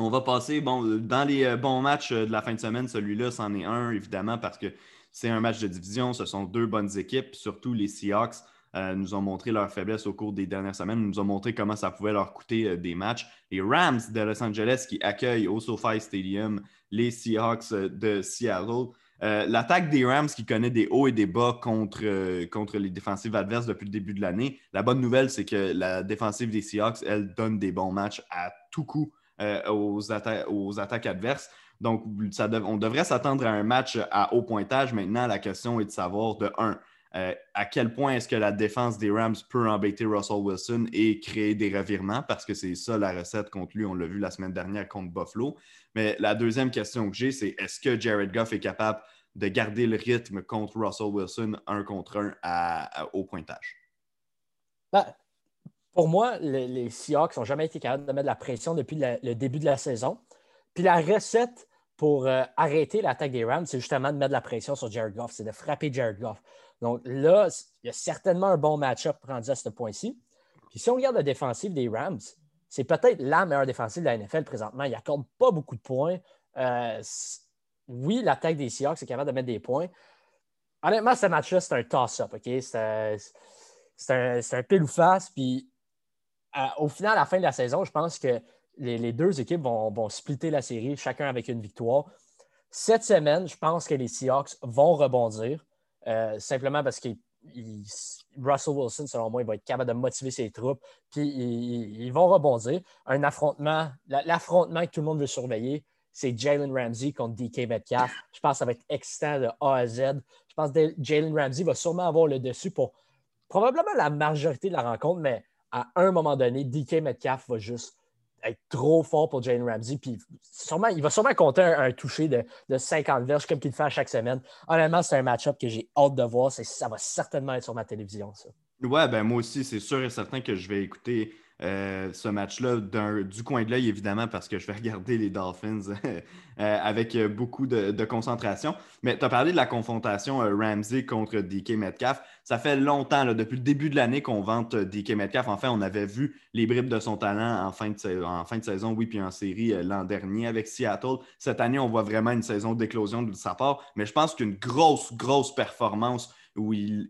on va passer, dans les euh, bons matchs euh, de la fin de semaine, celui-là, c'en est un, évidemment, parce que c'est un match de division. Ce sont deux bonnes équipes, surtout les Seahawks. Euh, nous ont montré leur faiblesse au cours des dernières semaines, nous ont montré comment ça pouvait leur coûter des matchs. Les Rams de Los Angeles qui accueillent au SoFi Stadium les Seahawks de Seattle. L'attaque des Rams qui connaît des hauts et des bas contre, contre les défensives adverses depuis le début de l'année. La bonne nouvelle, c'est que la défensive des Seahawks, elle donne des bons matchs à tout coup euh, aux, attaques adverses. Donc, on devrait s'attendre à un match à haut pointage. Maintenant, la question est de savoir, de un, euh, à quel point est-ce que la défense des Rams peut embêter Russell Wilson et créer des revirements, parce que c'est ça la recette contre lui. On l'a vu la semaine dernière contre Buffalo. Mais la deuxième question que j'ai, c'est est-ce que Jared Goff est capable de garder le rythme contre Russell Wilson un contre un à, haut pointage? Ben, pour moi, les, Seahawks n'ont jamais été capables de mettre de la pression depuis le début de la saison. Puis la recette pour euh, arrêter l'attaque des Rams, c'est justement de mettre de la pression sur Jared Goff, c'est de frapper Jared Goff. Donc là, il y a certainement un bon match-up rendu à ce point-ci. Puis si on regarde la défensive des Rams, c'est peut-être la meilleure défensive de la NFL présentement. Il n'accorde pas beaucoup de points. Euh, oui, l'attaque des Seahawks est capable de mettre des points. Honnêtement, ce match-là, c'est un toss-up. C'est un, un, pile ou face. Puis au final, à la fin de la saison, je pense que les, deux équipes vont, splitter la série, chacun avec une victoire. Cette semaine, je pense que les Seahawks vont rebondir, euh, simplement parce que Russell Wilson, selon moi, il va être capable de motiver ses troupes, puis ils, vont rebondir. Un affrontement, l'affrontement que tout le monde veut surveiller, c'est Jalen Ramsey contre DK Metcalf. Je pense que ça va être excitant de A à Z. Je pense que Jalen Ramsey va sûrement avoir le dessus pour probablement la majorité de la rencontre, mais à un moment donné, DK Metcalf va juste être trop fort pour Jane Ramsey. Puis il va sûrement compter un, toucher de, 50 verges comme il fait à chaque semaine. Honnêtement, c'est un match-up que j'ai hâte de voir. Ça va certainement être sur ma télévision, ça. Ouais, ben moi aussi, c'est sûr et certain que je vais écouter euh, ce match-là du coin de l'œil, évidemment, parce que je vais regarder les Dolphins euh, avec beaucoup de, concentration. Mais tu as parlé de la confrontation euh, Ramsey contre DK Metcalf. Ça fait longtemps, depuis le début de l'année, qu'on vante DK Metcalf. Enfin, on avait vu les bribes de son talent en fin de, en fin de saison, oui, puis en série l'an dernier avec Seattle. Cette année, on voit vraiment une saison d'éclosion de sa part. Mais je pense qu'une grosse, grosse performance où il,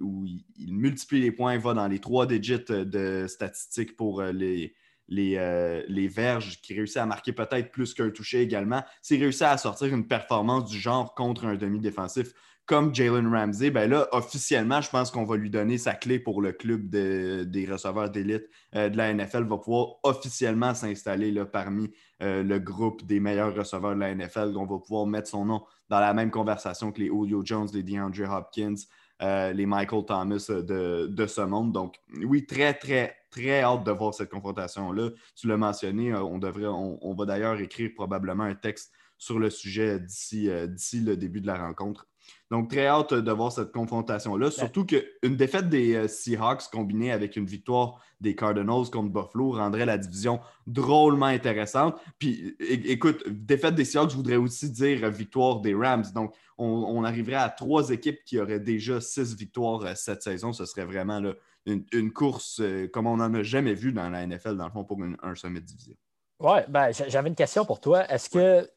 multiplie les points, va dans les trois digits de statistiques pour euh, les, euh, les, verges, qui réussit à marquer peut-être plus qu'un touché également. S'il réussit à sortir une performance du genre contre un demi-défensif comme Jalen Ramsey, ben là, officiellement, je pense qu'on va lui donner sa clé pour le club des receveurs d'élite euh, de la NFL, va pouvoir officiellement s'installer parmi le groupe des meilleurs receveurs de la NFL. On va pouvoir mettre son nom dans la même conversation que les Julio Jones, les DeAndre Hopkins, euh, les Michael Thomas euh, de, ce monde. Donc, oui, très, très, très hâte de voir cette confrontation-là. Tu l'as mentionné, euh, on, devrait, on, va d'ailleurs écrire probablement un texte sur le sujet d'ici le début de la rencontre. Donc, très hâte de voir cette confrontation-là. Surtout qu'une défaite des Seahawks combinée avec une victoire des Cardinals contre Buffalo rendrait la division drôlement intéressante. Puis, écoute, défaite des Seahawks voudrait aussi dire victoire des Rams. Donc, on, arriverait à trois équipes qui auraient déjà six victoires euh, cette saison. Ce serait vraiment une, course euh, comme on n'en a jamais vu dans la NFL, dans le fond, pour un sommet de division. Oui, ben, j'avais une question pour toi. Est-ce que,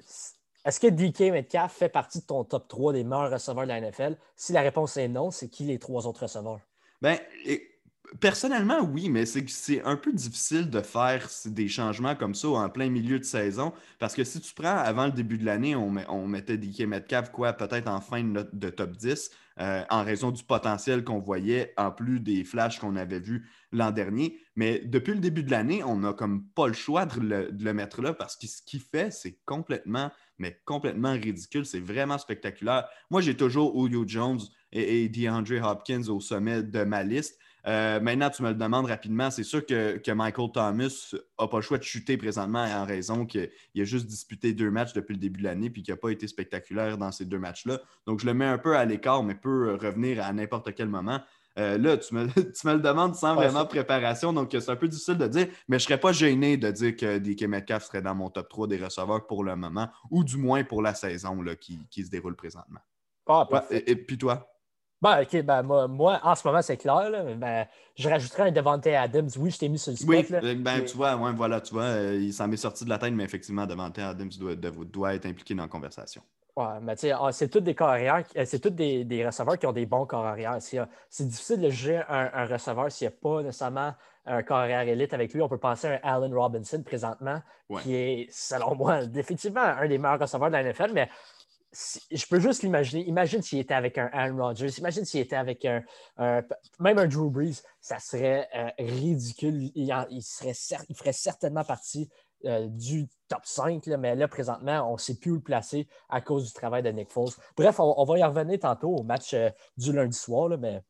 est que DK Metcalf fait partie de ton top 3 des meilleurs receveurs de la NFL? Si la réponse est non, c'est qui les trois autres receveurs? Ben, Personnellement, oui, mais c'est un peu difficile de faire des changements comme ça en plein milieu de saison. Parce que si tu prends avant le début de l'année, on, on mettait DK Metcalf, quoi, peut-être en fin de, top 10, euh, en raison du potentiel qu'on voyait, en plus des flashs qu'on avait vus l'an dernier. Mais depuis le début de l'année, on n'a comme pas le choix de le, mettre là parce que ce qu'il fait, c'est complètement, mais complètement ridicule. C'est vraiment spectaculaire. Moi, j'ai toujours Julio Jones et, et DeAndre Hopkins au sommet de ma liste. Euh, maintenant, tu me le demandes rapidement. C'est sûr que, Michael Thomas n'a pas le choix de chuter présentement en raison qu'il a juste disputé deux matchs depuis le début de l'année et qu'il n'a pas été spectaculaire dans ces deux matchs-là. Donc, je le mets un peu à l'écart, mais peut revenir à n'importe quel moment. Euh, là, tu me, le demandes sans vraiment préparation, donc c'est un peu difficile de dire, mais je ne serais pas gêné de dire que DK Metcalf serait dans mon top 3 des receveurs pour le moment, ou du moins pour la saison là, qui, se déroule présentement. Ah, et, puis toi? Ben, OK, ben, moi, en ce moment, c'est clair. ben, je rajouterais un Devante Adams. Oui, je t'ai mis sur le spot. Oui, ben, tu vois, voilà, tu vois, euh, il s'en est sorti de la tête, mais effectivement, Devante Adams doit, doit, être impliqué dans la conversation. Ouais, mais tu sais, ah, c'est tous des corps arrière, euh, c'est tous des, des, receveurs qui ont des bons corps arrière. Euh, c'est difficile de juger un, un receveur s'il n'y a pas nécessairement un corps arrière élite avec lui. On peut penser à un Allen Robinson présentement, qui est, selon moi, définitivement un des meilleurs receveurs de la NFL, mais je peux juste l'imaginer. Imagine s'il était avec un Aaron Rodgers. Imagine s'il était avec un, même un Drew Brees. Ça serait euh, ridicule. Il, il ferait certainement partie euh, du top 5, mais là, présentement, on ne sait plus où le placer à cause du travail de Nick Foles. Bref, on, va y revenir tantôt au match euh, du lundi soir, mais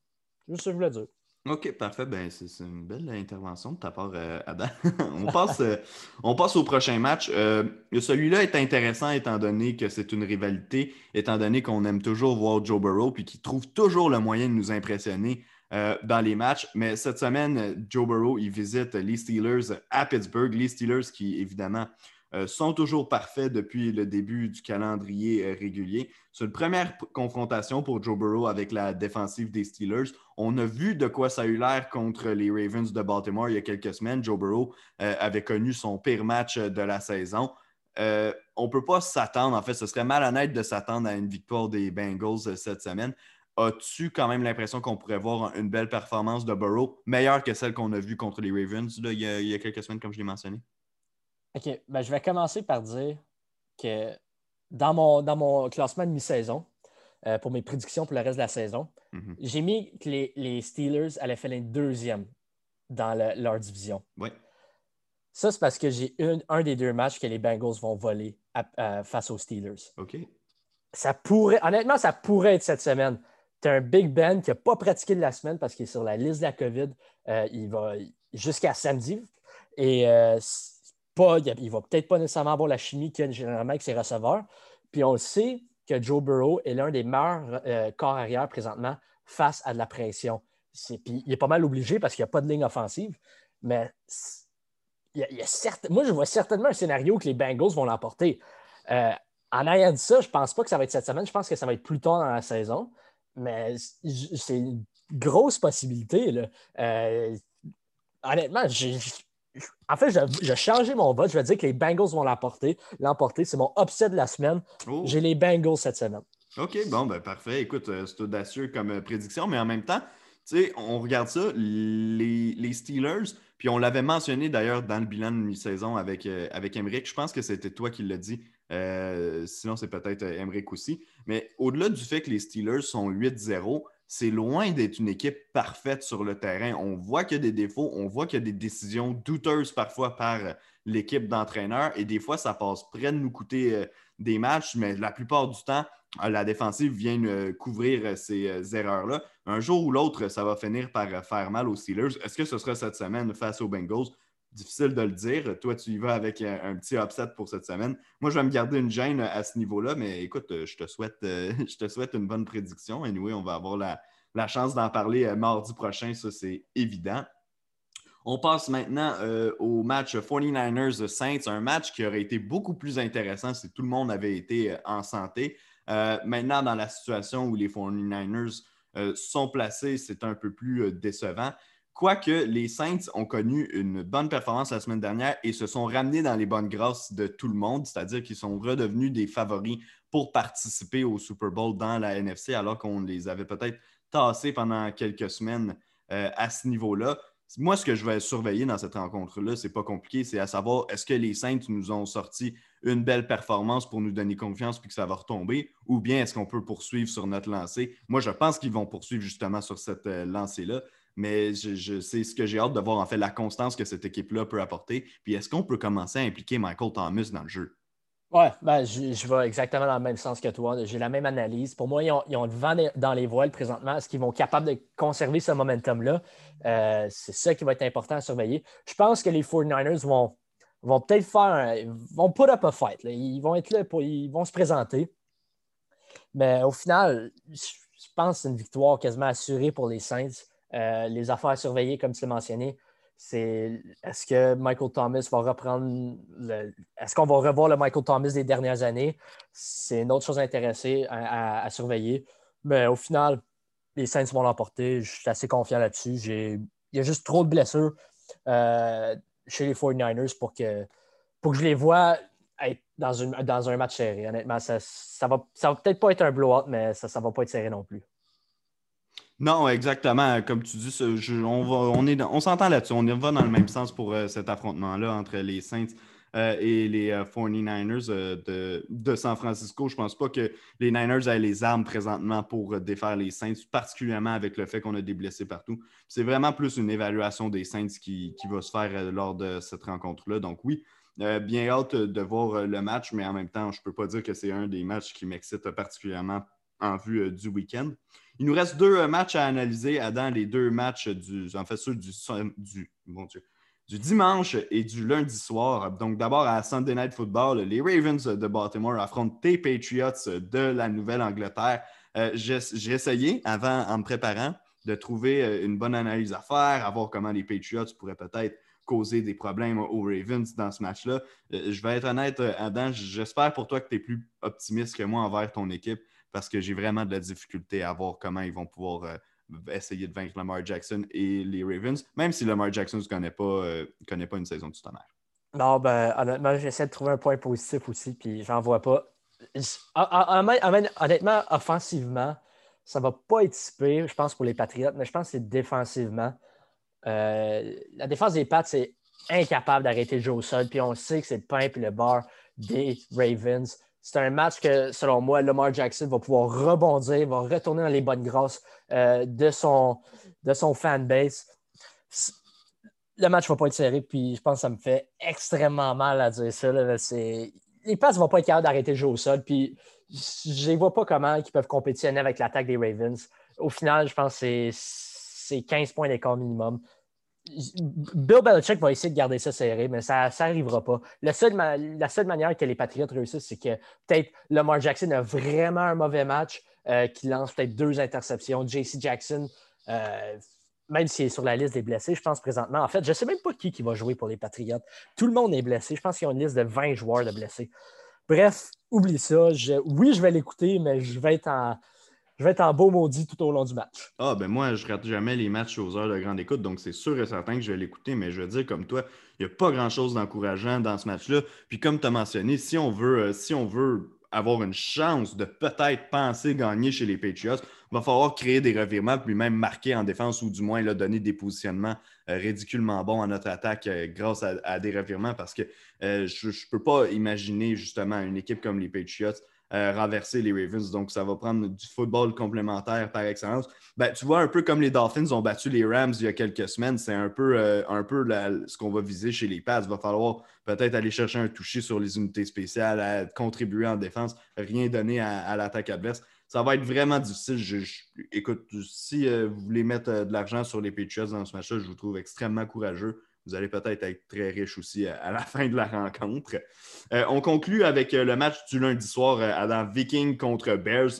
juste ce que je voulais dire. OK, parfait. Ben, c'est une belle intervention de ta part, euh, Adam. on, passe, euh, on passe au prochain match. Euh, celui-là est intéressant étant donné que c'est une rivalité, étant donné qu'on aime toujours voir Joe Burrow puis qu'il trouve toujours le moyen de nous impressionner dans les matchs. Mais cette semaine, Joe Burrow, il visite les Steelers à Pittsburgh. Les Steelers qui, évidemment, sont toujours parfaits depuis le début du calendrier régulier. C'est une première confrontation pour Joe Burrow avec la défensive des Steelers. On a vu de quoi ça a eu l'air contre les Ravens de Baltimore il y a quelques semaines. Joe Burrow euh, avait connu son pire match de la saison. on ne peut pas s'attendre, en fait, ce serait malhonnête de s'attendre à une victoire des Bengals cette semaine. As-tu quand même l'impression qu'on pourrait voir une belle performance de Burrow, meilleure que celle qu'on a vue contre les Ravens il, y il, y a, quelques semaines, comme je l'ai mentionné? OK. Ben, je vais commencer par dire que dans mon, dans mon classement de mi-saison, euh, pour mes prédictions pour le reste de la saison, mhm. j'ai mis que les, Steelers allaient faire deuxième dans leur division. Oui. Ça, c'est parce que j'ai un des deux matchs que les Bengals vont voler face aux Steelers. OK. Ça pourrait, honnêtement, ça pourrait être cette semaine. Tu as un Big Ben qui n'a pas pratiqué de la semaine parce qu'il est sur la liste de la COVID. Euh, il va jusqu'à samedi. Et euh, pas, il va peut-être pas nécessairement avoir la chimie qu'il a généralement avec ses receveurs. Puis on le sait que Joe Burrow est l'un des meilleurs euh, corps arrière présentement face à de la pression. Puis il est pas mal obligé parce qu'il n'y a pas de ligne offensive. Mais il y a, moi, je vois certainement un scénario que les Bengals vont l'emporter. Euh, en ayant dit ça, je ne pense pas que ça va être cette semaine. Je pense que ça va être plus tard dans la saison. Mais c'est une grosse possibilité. Là. Euh, honnêtement, j'ai en fait, je, vais changer mon vote. Je vais dire que les Bengals vont l'emporter. L'emporter, c'est mon upset de la semaine. Oh. J'ai les Bengals cette semaine. OK, bon, ben parfait. Écoute, euh, c'est audacieux comme euh, prédiction, mais en même temps, tu sais, on regarde ça, les, Steelers, puis on l'avait mentionné d'ailleurs dans le bilan de mi-saison avec, euh, avec Emmerich. Je pense que c'était toi qui l'as dit. sinon, c'est peut-être Emmerich aussi. Mais au-delà du fait que les Steelers sont 8-0, c'est loin d'être une équipe parfaite sur le terrain. On voit qu'il y a des défauts, on voit qu'il y a des décisions douteuses parfois par euh, l'équipe d'entraîneurs et des fois, ça passe près de nous coûter euh, des matchs, mais la plupart du temps, euh, la défensive vient couvrir ces erreurs-là. Un jour ou l'autre, ça va finir par faire mal aux Steelers. Est-ce que ce sera cette semaine face aux Bengals? Difficile de le dire. Toi, tu y vas avec un, petit upset pour cette semaine. Moi, je vais me garder une gêne à ce niveau-là, mais écoute, euh, je te souhaite, euh, je te souhaite une bonne prédiction. Et anyway, on va avoir la, chance d'en parler euh, mardi prochain, ça c'est évident. On passe maintenant au match 49ers Saints, un match qui aurait été beaucoup plus intéressant si tout le monde avait été en santé. maintenant, dans la situation où les 49ers sont placés, c'est un peu plus décevant. Quoique les Saints ont connu une bonne performance la semaine dernière et se sont ramenés dans les bonnes grâces de tout le monde, c'est-à-dire qu'ils sont redevenus des favoris pour participer au Super Bowl dans la NFC alors qu'on les avait peut-être tassés pendant quelques semaines à ce niveau-là. Moi, ce que je vais surveiller dans cette rencontre-là, c'est pas compliqué, c'est à savoir est-ce que les Saints nous ont sorti une belle performance pour nous donner confiance puis que ça va retomber, ou bien est-ce qu'on peut poursuivre sur notre lancée? Moi, je pense qu'ils vont poursuivre justement sur cette euh, lancée-là, mais c'est ce que j'ai hâte de voir en fait la constance que cette équipe-là peut apporter. Puis est-ce qu'on peut commencer à impliquer Michael Thomas dans le jeu? Oui, ben, je, vais exactement dans le même sens que toi. J'ai la même analyse. Pour moi, ils ont, le vent dans les voiles présentement. Est-ce qu'ils vont être capables de conserver ce momentum-là? Euh, c'est ça qui va être important à surveiller. Je pense que les 49ers vont, vont peut-être faire Ils vont put up a fight. Ils vont être là pour. Ils vont se présenter. Mais au final, je pense que c'est une victoire quasiment assurée pour les Saints. Euh, les affaires à surveiller, comme tu l'as mentionné, c'est est-ce que Michael Thomas va reprendre est-ce qu'on va revoir le Michael Thomas des dernières années? C'est une autre chose intéressante à, surveiller. Mais au final, les Saints vont l'emporter. Je suis assez confiant là-dessus. Il y a juste trop de blessures euh, chez les 49ers pour que, pour que je les vois être dans, dans un match serré. Honnêtement, ça ne va, ça va peut-être pas être un blowout, mais ça ne va pas être serré non plus. Non, exactement. Comme tu dis, on, on s'entend là-dessus. On va dans le même sens pour euh, cet affrontement-là entre les Saints euh, et les 49ers euh, de, San Francisco. Je ne pense pas que les Niners aient les armes présentement pour défaire les Saints, particulièrement avec le fait qu'on a des blessés partout. C'est vraiment plus une évaluation des Saints qui, va se faire lors de cette rencontre-là. Donc oui, bien hâte de voir le match, mais en même temps, je ne peux pas dire que c'est un des matchs qui m'excite particulièrement en vue du week-end. Il nous reste deux euh, matchs à analyser, Adam, les deux matchs du, en fait, ceux du, dimanche et du lundi soir. Donc, d'abord à Sunday Night Football, les Ravens de Baltimore affrontent les Patriots de la Nouvelle-Angleterre. Euh, j'ai essayé, avant, en me préparant, de trouver euh, une bonne analyse à faire, à voir comment les Patriots pourraient peut-être causer des problèmes aux Ravens dans ce match-là. je vais être honnête, Adam, j'espère pour toi que tu es plus optimiste que moi envers ton équipe parce que j'ai vraiment de la difficulté à voir comment ils vont pouvoir euh, essayer de vaincre Lamar Jackson et les Ravens, même si Lamar Jackson ne connaît, pas, euh, connaît pas une saison du tonnerre. Non, ben, honnêtement, j'essaie de trouver un point positif aussi, puis j'en vois pas. Honnêtement, offensivement, ça va pas être si je pense, pour les Patriots, mais je pense que c'est défensivement. Euh, la défense des Pats, c'est incapable d'arrêter le jeu au sol, puis on sait que c'est le pain et le bar des Ravens. C'est un match que, selon moi, Lamar Jackson va pouvoir rebondir, va retourner dans les bonnes grâces euh, de, son, de son fanbase. Le match ne va pas être serré, puis je pense que ça me fait extrêmement mal à dire ça. Les passes ne vont pas être capables d'arrêter le jeu au sol, puis je ne vois pas comment ils peuvent compétitionner avec l'attaque des Ravens. Au final, je pense que c'est 15 points d'écart minimum. Bill Belichick va essayer de garder ça serré, mais ça n'arrivera pas. la seule manière que les Patriots réussissent, c'est que peut-être Lamar Jackson a vraiment un mauvais match, euh, qui lance peut-être deux interceptions. JC Jackson, euh, même s'il est sur la liste des blessés, je pense présentement. En fait, je ne sais même pas qui, qui va jouer pour les Patriots. Tout le monde est blessé. Je pense qu'ils ont une liste de 20 joueurs de blessés. Bref, oublie ça. oui, je vais l'écouter, mais je vais être en je vais être en beau maudit tout au long du match. Ah, ben moi, je rate jamais les matchs aux heures de grande écoute, donc c'est sûr et certain que je vais l'écouter, mais je veux dire, comme toi, il n'y a pas grand-chose d'encourageant dans ce match-là. Puis comme tu as mentionné, si on veut, euh, si on veut avoir une chance de peut-être penser gagner chez les Patriots, il va falloir créer des revirements, puis même marquer en défense ou du moins là, donner des positionnements euh, ridiculement bons à notre attaque euh, grâce à, des revirements parce que je ne peux pas imaginer justement une équipe comme les Patriots euh, renverser les Ravens. Donc, ça va prendre du football complémentaire par excellence. Ben, tu vois, un peu comme les Dolphins ont battu les Rams il y a quelques semaines, c'est un peu, euh, un peu ce qu'on va viser chez les Pats. Il va falloir peut-être aller chercher un toucher sur les unités spéciales, contribuer en défense, rien donner à, l'attaque adverse. Ça va être vraiment difficile. écoute, si euh, vous voulez mettre de l'argent sur les Patriots dans ce match-là, je vous trouve extrêmement courageux. Vous allez peut-être être très riche aussi à, la fin de la rencontre. Euh, on conclut avec euh, le match du lundi soir euh, à la Viking contre Bears.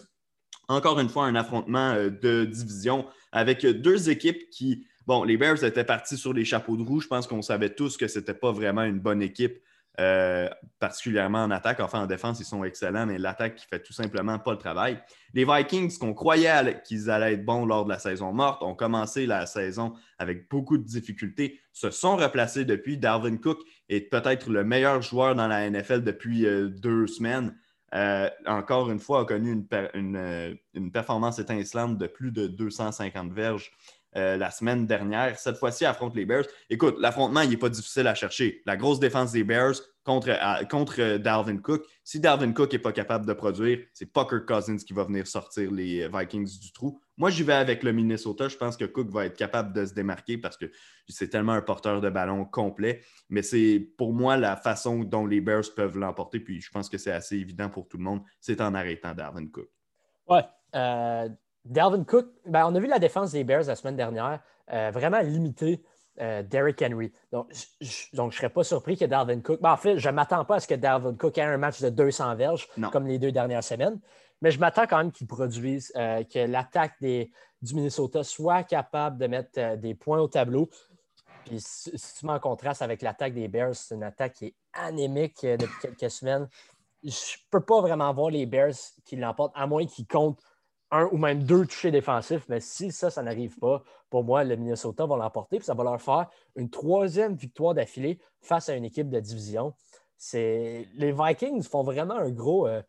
Encore une fois, un affrontement de division avec deux équipes qui, bon, les Bears étaient partis sur les chapeaux de roue. Je pense qu'on savait tous que ce n'était pas vraiment une bonne équipe euh, particulièrement en attaque. Enfin, en défense, ils sont excellents, mais l'attaque qui fait tout simplement pas le travail. Les Vikings, qu'on croyait qu'ils allaient être bons lors de la saison morte, ont commencé la saison avec beaucoup de difficultés, se sont replacés depuis. Darwin Cook est peut-être le meilleur joueur dans la NFL depuis euh, deux semaines. Euh, encore une fois, a connu une, une performance étincelante de plus de 250 verges euh, la semaine dernière. Cette fois-ci, affronte les Bears. Écoute, l'affrontement, il n'est pas difficile à chercher. La grosse défense des Bears contre, contre Dalvin Cook. Si Dalvin Cook n'est pas capable de produire, c'est Kirk Cousins qui va venir sortir les Vikings du trou. Moi, j'y vais avec le Minnesota. Je pense que Cook va être capable de se démarquer parce que c'est tellement un porteur de ballon complet. Mais c'est pour moi la façon dont les Bears peuvent l'emporter. Puis je pense que c'est assez évident pour tout le monde. C'est en arrêtant Dalvin Cook. Ouais. Euh, Dalvin Cook, ben, on a vu la défense des Bears la semaine dernière, euh, vraiment limiter euh, Derrick Henry. Donc, je ne serais pas surpris que Dalvin Cook. Ben, en fait, je ne m'attends pas à ce que Dalvin Cook ait un match de 200 verges comme les deux dernières semaines. Mais je m'attends quand même qu'il produise, euh, que l'attaque du Minnesota soit capable de mettre euh, des points au tableau. Puis si, tu mets en contraste avec l'attaque des Bears, c'est une attaque qui est anémique depuis quelques semaines. Je ne peux pas vraiment voir les Bears qui l'emportent, à moins qu'ils comptent un ou même deux touchés défensifs. Mais si ça, ça n'arrive pas, pour moi, le Minnesota va l'emporter. Puis ça va leur faire une troisième victoire d'affilée face à une équipe de division. Les Vikings font vraiment un gros a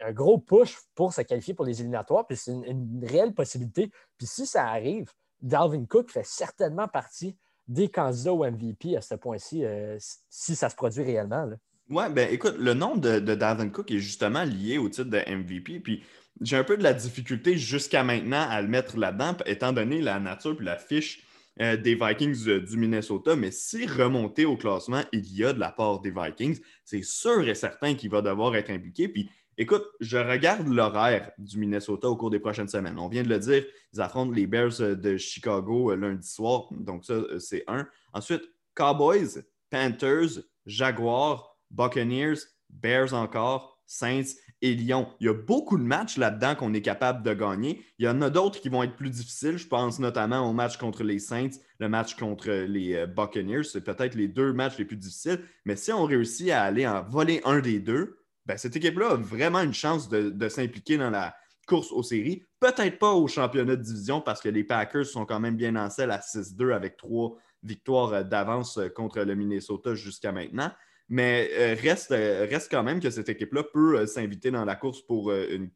un gros push pour se qualifier pour les éliminatoires, puis c'est une, réelle possibilité. Puis si ça arrive, Dalvin Cook fait certainement partie des candidats au MVP à ce point-ci, euh, si ça se produit réellement. Oui, ben écoute, le nom de, de, Cook est justement lié au titre de MVP. Puis j'ai un peu de la difficulté jusqu'à maintenant à le mettre là-dedans, étant donné la nature et la fiche euh, des Vikings euh, du Minnesota. Mais si remonter au classement, il y a de la part des Vikings, c'est sûr et certain qu'il va devoir être impliqué. Puis Écoute, je regarde l'horaire du Minnesota au cours des prochaines semaines. On vient de le dire, ils affrontent les Bears euh, de Chicago lundi soir. Donc, ça, c'est un. Ensuite, Cowboys, Panthers, Jaguars, Buccaneers, Bears encore, Saints et Lyon. Il y a beaucoup de matchs là-dedans qu'on est capable de gagner. Il y en a d'autres qui vont être plus difficiles. Je pense notamment au match contre les Saints, le match contre les Buccaneers. C'est peut-être les deux matchs les plus difficiles. Mais si on réussit à aller en voler un des deux, ben, cette équipe-là a vraiment une chance de, s'impliquer dans la course aux séries. Peut-être pas au championnat de division parce que les Packers sont quand même bien en selle à 6-2 avec trois victoires euh, d'avance euh, contre le Minnesota jusqu'à maintenant. Mais euh, reste, reste quand même que cette équipe-là peut s'inviter dans la course pour une,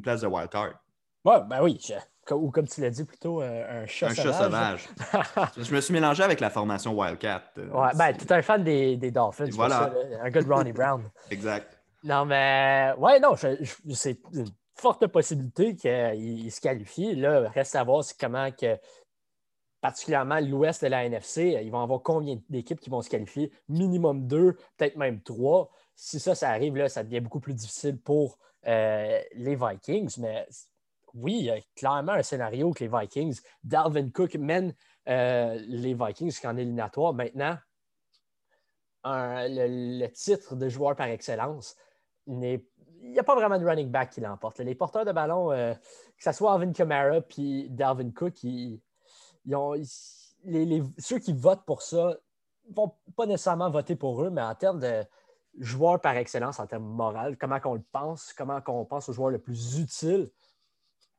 place de wildcard. Ouais, ben oui, ou comme tu l'as dit plutôt, un chat un sauvage. Chat sauvage. je me suis mélangé avec la formation Wildcat. Ouais, ben, tu es un fan des, des Dolphins. Voilà. un de Ronnie Brown. exact. Non, mais ouais, non, c'est une forte possibilité qu'il se qualifie. Là, reste à voir comment que, particulièrement l'ouest de la NFC, ils vont avoir combien d'équipes qui vont se qualifier? Minimum deux, peut-être même trois. Si ça, ça arrive, là, ça devient beaucoup plus difficile pour euh, les Vikings. Mais oui, il y a clairement un scénario que les Vikings, Dalvin Cook mène euh, les Vikings jusqu'en éliminatoire. Maintenant, le, titre de joueur par excellence, il n'y a pas vraiment de running back qui l'emporte. Les porteurs de ballon, euh, que ce soit Alvin Kamara puis Dalvin Cook, ont, ceux qui votent pour ça ne vont pas nécessairement voter pour eux, mais en termes de joueurs par excellence, en termes moral, comment on le pense, comment on pense au joueur le plus utile,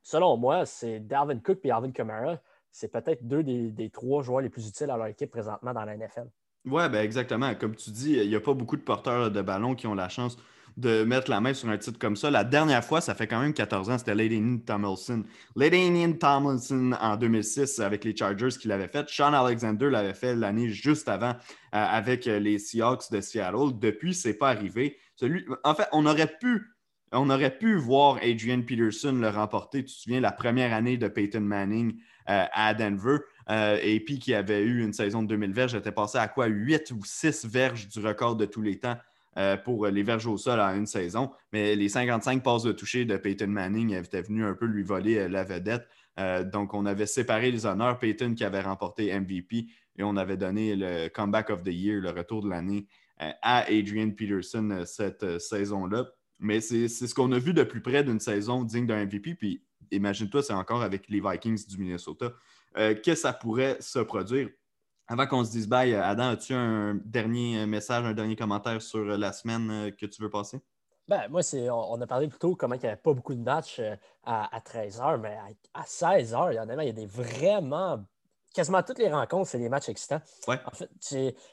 selon moi, c'est Dalvin Cook et Alvin Kamara. C'est peut-être deux des, des, trois joueurs les plus utiles à leur équipe présentement dans la NFL. Oui, ben exactement. Comme tu dis, il n'y a pas beaucoup de porteurs de ballon qui ont la chance de mettre la main sur un titre comme ça. La dernière fois, ça fait quand même 14 ans, c'était Ladainian Tomlinson. Ladainian Tomlinson en 2006 avec les Chargers qui l'avait fait. Sean Alexander l'avait fait l'année juste avant euh, avec les Seahawks de Seattle. Depuis, ce n'est pas arrivé. Celui... En fait, on aurait pu on aurait pu voir Adrian Peterson le remporter. Tu te souviens, la première année de Peyton Manning euh, à Denver. Euh, et puis qui avait eu une saison de 2000 verges, était passé à quoi? 8 ou 6 verges du record de tous les temps euh, pour les verges au sol en une saison. Mais les 55 passes de toucher de Peyton Manning étaient venus un peu lui voler euh, la vedette. Euh, donc, on avait séparé les honneurs. Peyton qui avait remporté MVP et on avait donné le Comeback of the Year, le retour de l'année, à Adrian Peterson cette saison-là. Mais c'est ce qu'on a vu de plus près d'une saison digne d'un MVP. Puis imagine-toi, c'est encore avec les Vikings du Minnesota, que ça pourrait se produire. Avant qu'on se dise bye, Adam, as-tu un dernier message, un dernier commentaire sur la semaine euh, que tu veux passer? Ben, moi, c'est, on, a parlé plutôt comment il n'y avait pas beaucoup de matchs euh, à, 13 h, mais à, 16 h, il y en a, il y a des vraiment. Quasiment toutes les rencontres, c'est des matchs excitants. En fait,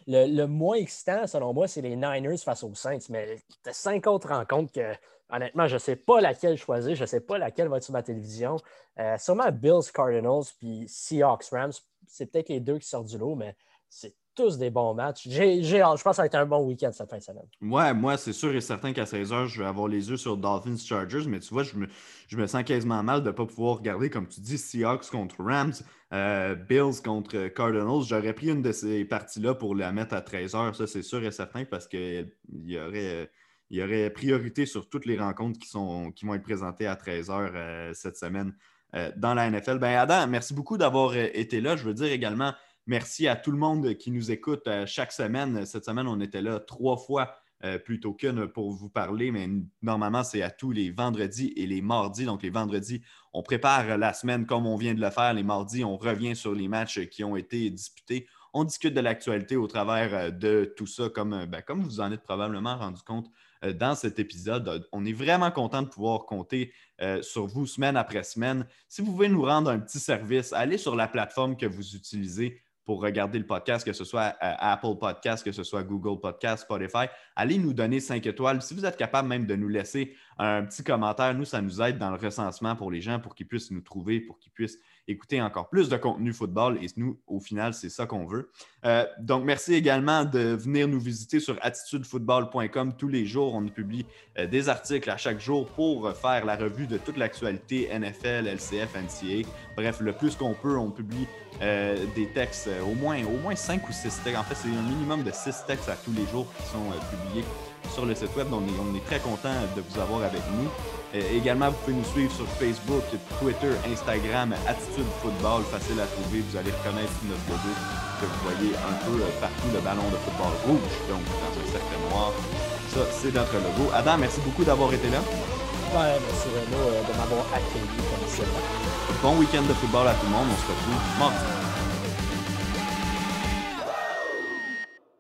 le, moins excitant, selon moi, c'est les Niners face aux Saints. Mais tu as cinq autres rencontres que honnêtement, je ne sais pas laquelle choisir. Je ne sais pas laquelle va être sur ma télévision. Euh, sûrement Bills, Cardinals, puis Seahawks, Rams. C'est peut-être les deux qui sortent du lot, mais c'est tous des bons matchs. J'ai, je pense que ça va être un bon week-end cette fin de semaine. Ouais, moi, c'est sûr et certain qu'à 16h, je vais avoir les yeux sur Dolphins Chargers, mais tu vois, je me, je me sens quasiment mal de ne pas pouvoir regarder, comme tu dis, Seahawks contre Rams, euh, Bills contre Cardinals. J'aurais pris une de ces parties-là pour la mettre à 13h, ça c'est sûr et certain, parce qu'il y aurait il y aurait priorité sur toutes les rencontres qui, sont, qui vont être présentées à 13h euh, cette semaine euh, dans la NFL. Ben, Adam, merci beaucoup d'avoir euh, été là. Je veux dire également merci à tout le monde qui nous écoute chaque semaine. Cette semaine, on était là trois fois plutôt qu'une pour vous parler, mais normalement, c'est à tous les vendredis et les mardis. Donc, les vendredis, on prépare la semaine comme on vient de le faire. Les mardis, on revient sur les matchs qui ont été disputés. On discute de l'actualité au travers de tout ça, comme, ben, comme vous en êtes probablement rendu compte euh, dans cet épisode. On est vraiment content de pouvoir compter euh, sur vous semaine après semaine. Si vous pouvez nous rendre un petit service, allez sur la plateforme que vous utilisez pour regarder le podcast, que ce soit euh, Apple Podcast, que ce soit Google Podcast, Spotify. Allez nous donner 5 étoiles. Si vous êtes capable même de nous laisser un petit commentaire, nous, ça nous aide dans le recensement pour les gens, pour qu'ils puissent nous trouver, pour qu'ils puissent écouter encore plus de contenu football. Et nous, au final, c'est ça qu'on veut. Euh, donc, merci également de venir nous visiter sur attitudefootball.com tous les jours. On publie euh, des articles à chaque jour pour faire la revue de toute l'actualité NFL, LCF, NCA. Bref, le plus qu'on peut, on publie euh, des textes, au moins, au moins 5 ou 6 textes. En fait, c'est un minimum de 6 textes à tous les jours qui sont publiés sur le site web. Donc, on est, très content de vous avoir avec nous. Euh, également, vous pouvez nous suivre sur Facebook, Twitter, Instagram, Attitude Football, facile à trouver. Vous allez reconnaître notre logo que vous voyez un peu euh, partout, le ballon de football rouge, donc dans un cercle noir. Ça, c'est notre logo. Adam, merci beaucoup d'avoir été là. Ouais, merci Renaud euh, de m'avoir accueilli comme ça. Bon week-end de football à tout le monde. On se retrouve mardi.